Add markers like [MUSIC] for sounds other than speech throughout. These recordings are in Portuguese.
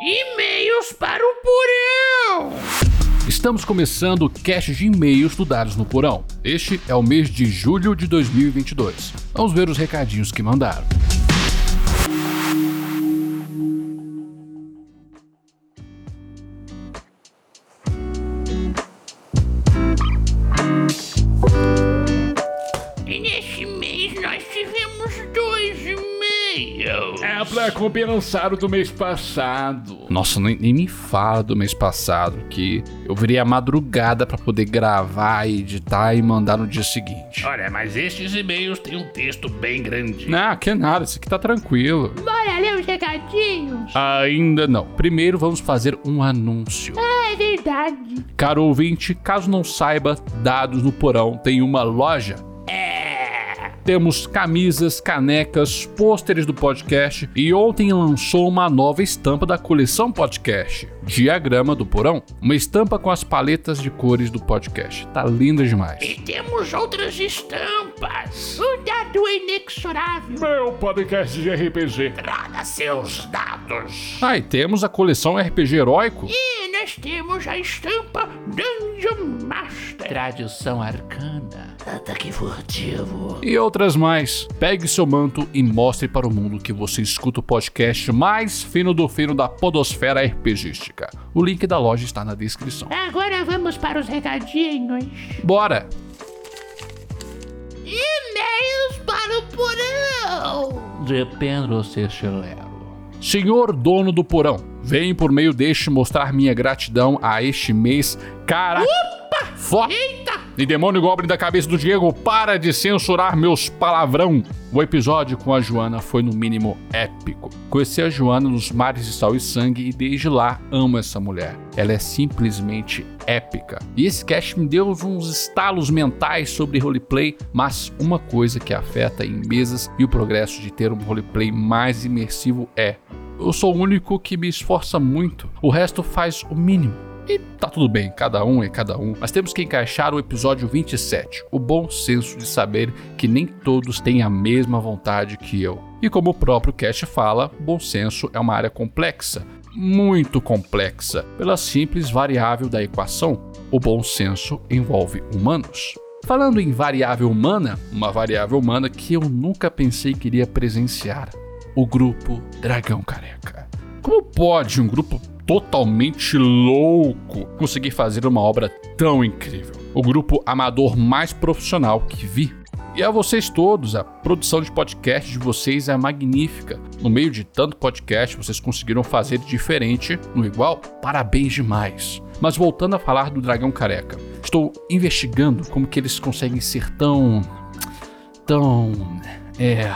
E-mails para o porão! Estamos começando o cast de e-mails do Dados no Porão. Este é o mês de julho de 2022. Vamos ver os recadinhos que mandaram. E-mails. É pra compensar o do mês passado. Nossa, nem, nem me fala do mês passado, que eu virei a madrugada pra poder gravar, editar e mandar no dia seguinte. Olha, mas estes e-mails têm um texto bem grande. Não, que nada, isso aqui tá tranquilo. Bora ler os recadinhos? Ainda não. Primeiro vamos fazer um anúncio. Ah, é verdade. Caro ouvinte, caso não saiba, Dados no Porão tem uma loja. É. Temos camisas, canecas, pôsteres do podcast e ontem lançou uma nova estampa da coleção podcast, Diagrama do Porão. Uma estampa com as paletas de cores do podcast. Tá linda demais. E temos outras estampas. O dado inexorável. Meu podcast de RPG. Traga seus dados. Ah, e temos a coleção RPG Heróico. E nós temos a estampa Dungeon Master. Tradução arcana. Ataque furtivo. E outras mais. Pegue seu manto e mostre para o mundo que você escuta o podcast mais fino do fino da podosfera RPGística. O link da loja está na descrição. Agora vamos para os recadinhos. Bora! E-mails para o porão. De Pedro Cerchelero. Senhor dono do porão, venho por meio deste mostrar minha gratidão a este mês. Cara. Opa! Fo... Eita! E demônio goblin da cabeça do Diego, para de censurar meus palavrão. O episódio com a Joana foi no mínimo épico. Conheci a Joana nos mares de sal e sangue e desde lá amo essa mulher. Ela é simplesmente épica. E esse cast me deu uns estalos mentais sobre roleplay, mas uma coisa que afeta em mesas e o progresso de ter um roleplay mais imersivo é eu sou o único que me esforça muito. O resto faz o mínimo. E tá tudo bem, cada um é cada um, mas temos que encaixar o episódio 27, o bom senso de saber que nem todos têm a mesma vontade que eu. E como o próprio cast fala, bom senso é uma área complexa, muito complexa, pela simples variável da equação. O bom senso envolve humanos. Falando em variável humana, uma variável humana que eu nunca pensei que iria presenciar: o grupo Dragão Careca. Como pode um grupo totalmente louco conseguir fazer uma obra tão incrível. O grupo amador mais profissional que vi. E a vocês todos, a produção de podcast de vocês é magnífica. No meio de tanto podcast, vocês conseguiram fazer diferente no igual. Parabéns demais. Mas voltando a falar do Dragão Careca, estou investigando como que eles conseguem ser tão tão é,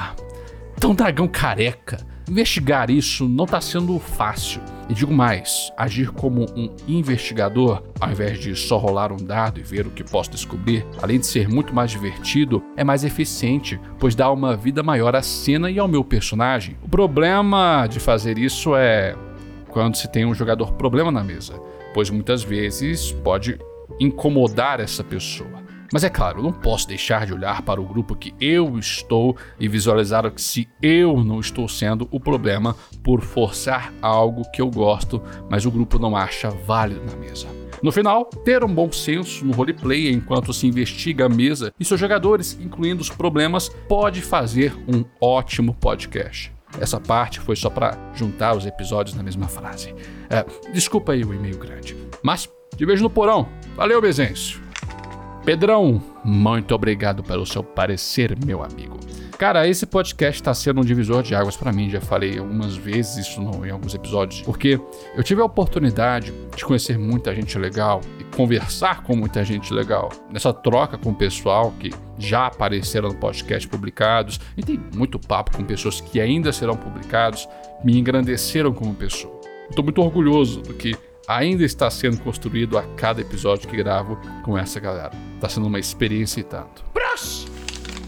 tão dragão careca. Investigar isso não está sendo fácil. E digo mais, agir como um investigador, ao invés de só rolar um dado e ver o que posso descobrir, além de ser muito mais divertido, é mais eficiente, pois dá uma vida maior à cena e ao meu personagem. O problema de fazer isso é quando se tem um jogador problema na mesa, pois muitas vezes pode incomodar essa pessoa. Mas é claro, eu não posso deixar de olhar para o grupo que eu estou e visualizar que se eu não estou sendo o problema por forçar algo que eu gosto, mas o grupo não acha válido na mesa. No final, ter um bom senso no roleplay enquanto se investiga a mesa e seus jogadores, incluindo os problemas, pode fazer um ótimo podcast. Essa parte foi só para juntar os episódios na mesma frase. É, desculpa aí o e-mail grande. Mas, te vejo no porão. Valeu, Bezêncio. Pedrão, muito obrigado pelo seu parecer, meu amigo. Cara, esse podcast está sendo um divisor de águas para mim, já falei algumas vezes isso no, em alguns episódios, porque eu tive a oportunidade de conhecer muita gente legal e conversar com muita gente legal, nessa troca com o pessoal que já apareceram no podcast publicados, e tem muito papo com pessoas que ainda serão publicados, me engrandeceram como pessoa. Estou muito orgulhoso do que ainda está sendo construído a cada episódio que gravo com essa galera. Está sendo uma experiência e tanto. Próximo.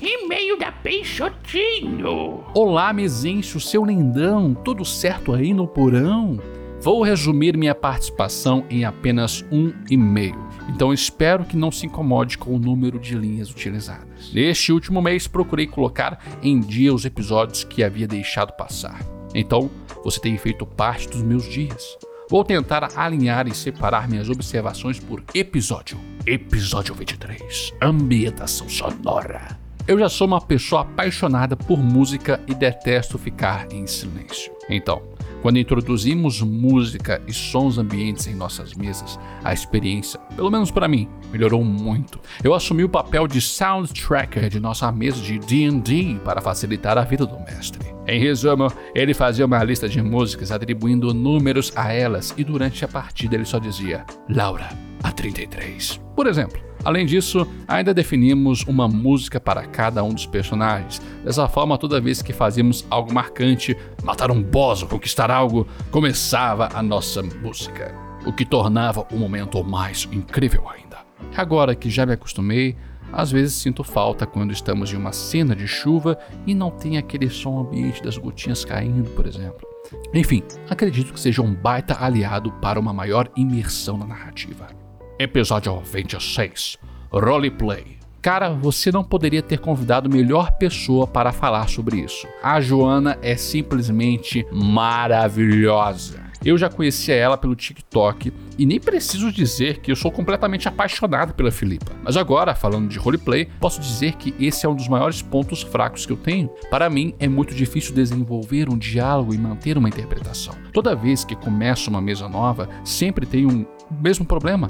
E-mail da Peixotinho. Olá, Mezencio, seu lindão, tudo certo aí no porão? Vou resumir minha participação em apenas um e-mail, então espero que não se incomode com o número de linhas utilizadas. Neste último mês, procurei colocar em dia os episódios que havia deixado passar. Então, você tem feito parte dos meus dias. Vou tentar alinhar e separar minhas observações por episódio. Episódio 23 Ambientação sonora. Eu já sou uma pessoa apaixonada por música e detesto ficar em silêncio. Então, quando introduzimos música e sons ambientes em nossas mesas, a experiência, pelo menos para mim, melhorou muito. Eu assumi o papel de soundtracker de nossa mesa de D&D para facilitar a vida do mestre. Em resumo, ele fazia uma lista de músicas atribuindo números a elas e durante a partida ele só dizia Laura, a 33. Por exemplo, Além disso, ainda definimos uma música para cada um dos personagens. Dessa forma, toda vez que fazíamos algo marcante, matar um boss ou conquistar algo, começava a nossa música, o que tornava o momento mais incrível ainda. Agora que já me acostumei, às vezes sinto falta quando estamos em uma cena de chuva e não tem aquele som ambiente das gotinhas caindo, por exemplo. Enfim, acredito que seja um baita aliado para uma maior imersão na narrativa. Episódio 26 Roleplay. Cara, você não poderia ter convidado melhor pessoa para falar sobre isso. A Joana é simplesmente maravilhosa. Eu já conhecia ela pelo TikTok e nem preciso dizer que eu sou completamente apaixonado pela Filipa. Mas agora, falando de roleplay, posso dizer que esse é um dos maiores pontos fracos que eu tenho. Para mim, é muito difícil desenvolver um diálogo e manter uma interpretação. Toda vez que começo uma mesa nova, sempre tenho um mesmo problema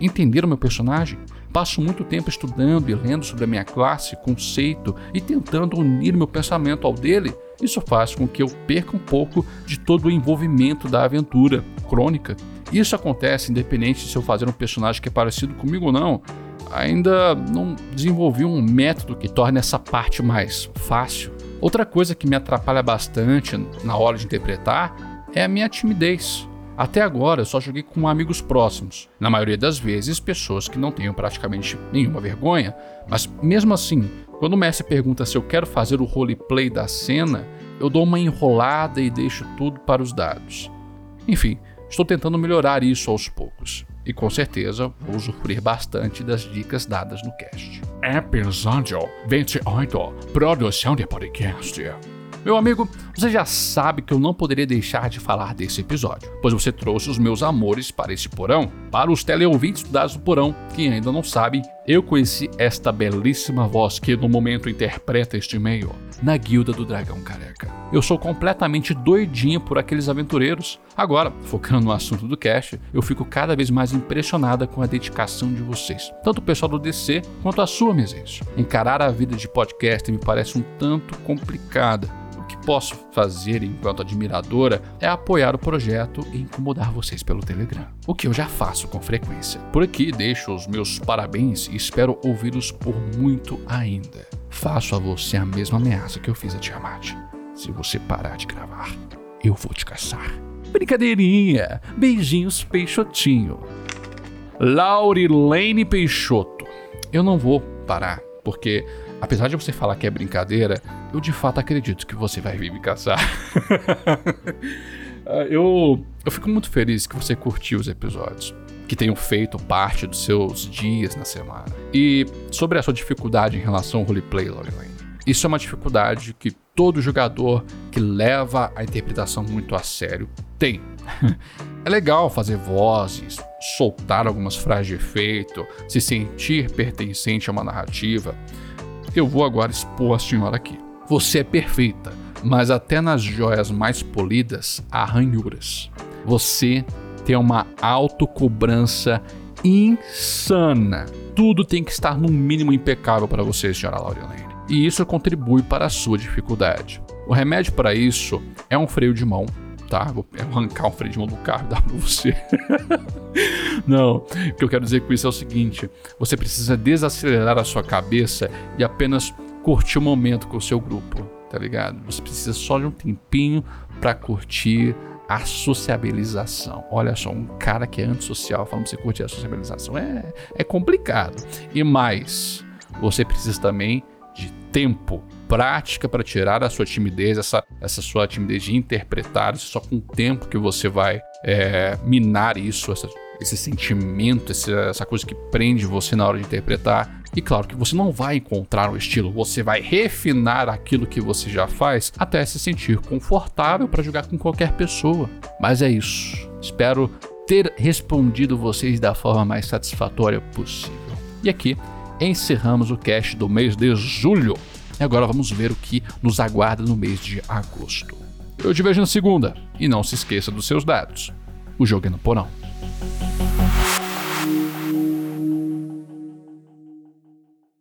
entender o meu personagem. Passo muito tempo estudando e lendo sobre a minha classe, conceito e tentando unir meu pensamento ao dele. Isso faz com que eu perca um pouco de todo o envolvimento da aventura crônica. Isso acontece independente se eu fazer um personagem que é parecido comigo ou não. Ainda não desenvolvi um método que torne essa parte mais fácil. Outra coisa que me atrapalha bastante na hora de interpretar é a minha timidez. Até agora eu só joguei com amigos próximos, na maioria das vezes pessoas que não tenham praticamente nenhuma vergonha, mas mesmo assim, quando o mestre pergunta se eu quero fazer o roleplay da cena, eu dou uma enrolada e deixo tudo para os dados. Enfim, estou tentando melhorar isso aos poucos. E com certeza vou usufruir bastante das dicas dadas no cast. Episódio 28 Produção de podcast. Meu amigo, você já sabe que eu não poderia deixar de falar desse episódio, pois você trouxe os meus amores para esse porão. Para os teleouvintes do porão que ainda não sabem, eu conheci esta belíssima voz que no momento interpreta este e-mail na Guilda do Dragão Careca. Eu sou completamente doidinha por aqueles aventureiros. Agora, focando no assunto do cast, eu fico cada vez mais impressionada com a dedicação de vocês, tanto o pessoal do DC quanto a sua, Mesencio. Encarar a vida de podcast me parece um tanto complicada posso fazer enquanto admiradora é apoiar o projeto e incomodar vocês pelo Telegram, o que eu já faço com frequência. Por aqui deixo os meus parabéns e espero ouvi-los por muito ainda. Faço a você a mesma ameaça que eu fiz a Tiamat. Se você parar de gravar, eu vou te caçar. Brincadeirinha! Beijinhos, Peixotinho. Laurilene Peixoto. Eu não vou parar, porque apesar de você falar que é brincadeira, eu de fato acredito que você vai vir me caçar. [LAUGHS] Ah, eu, eu fico muito feliz que você curtiu os episódios, que tenham feito parte dos seus dias na semana. E sobre a sua dificuldade em relação ao roleplay, Lorelane. Isso é uma dificuldade que todo jogador que leva a interpretação muito a sério tem. [LAUGHS] É legal fazer vozes, soltar algumas frases de efeito, se sentir pertencente a uma narrativa. Eu vou agora expor a senhora aqui. Você é perfeita, mas até nas joias mais polidas há ranhuras. Você tem uma autocobrança insana. Tudo tem que estar no mínimo impecável para você, senhora Laureline. E isso contribui para a sua dificuldade. O remédio para isso é um freio de mão, tá? Vou arrancar um freio de mão do carro e dar para você. [LAUGHS] Não, o que eu quero dizer com isso é o seguinte: você precisa desacelerar a sua cabeça e apenas curtir o momento com o seu grupo, tá ligado? Você precisa só de um tempinho para curtir a sociabilização. Olha só, um cara que é antissocial falando pra você curtir a sociabilização é, é complicado. E mais, você precisa também de tempo, prática para tirar a sua timidez, essa, essa sua timidez de interpretar, isso só com o tempo que você vai é, minar isso, essa esse sentimento, esse- essa coisa que prende você na hora de interpretar. E claro que você não vai encontrar um estilo, você vai refinar aquilo que você já faz até se sentir confortável para jogar com qualquer pessoa. Mas é isso. Espero ter respondido vocês da forma mais satisfatória possível. E aqui encerramos o cast do mês de julho. E agora vamos ver o que nos aguarda no mês de agosto. Eu te vejo na segunda. E não se esqueça dos seus dados. O jogo é no porão.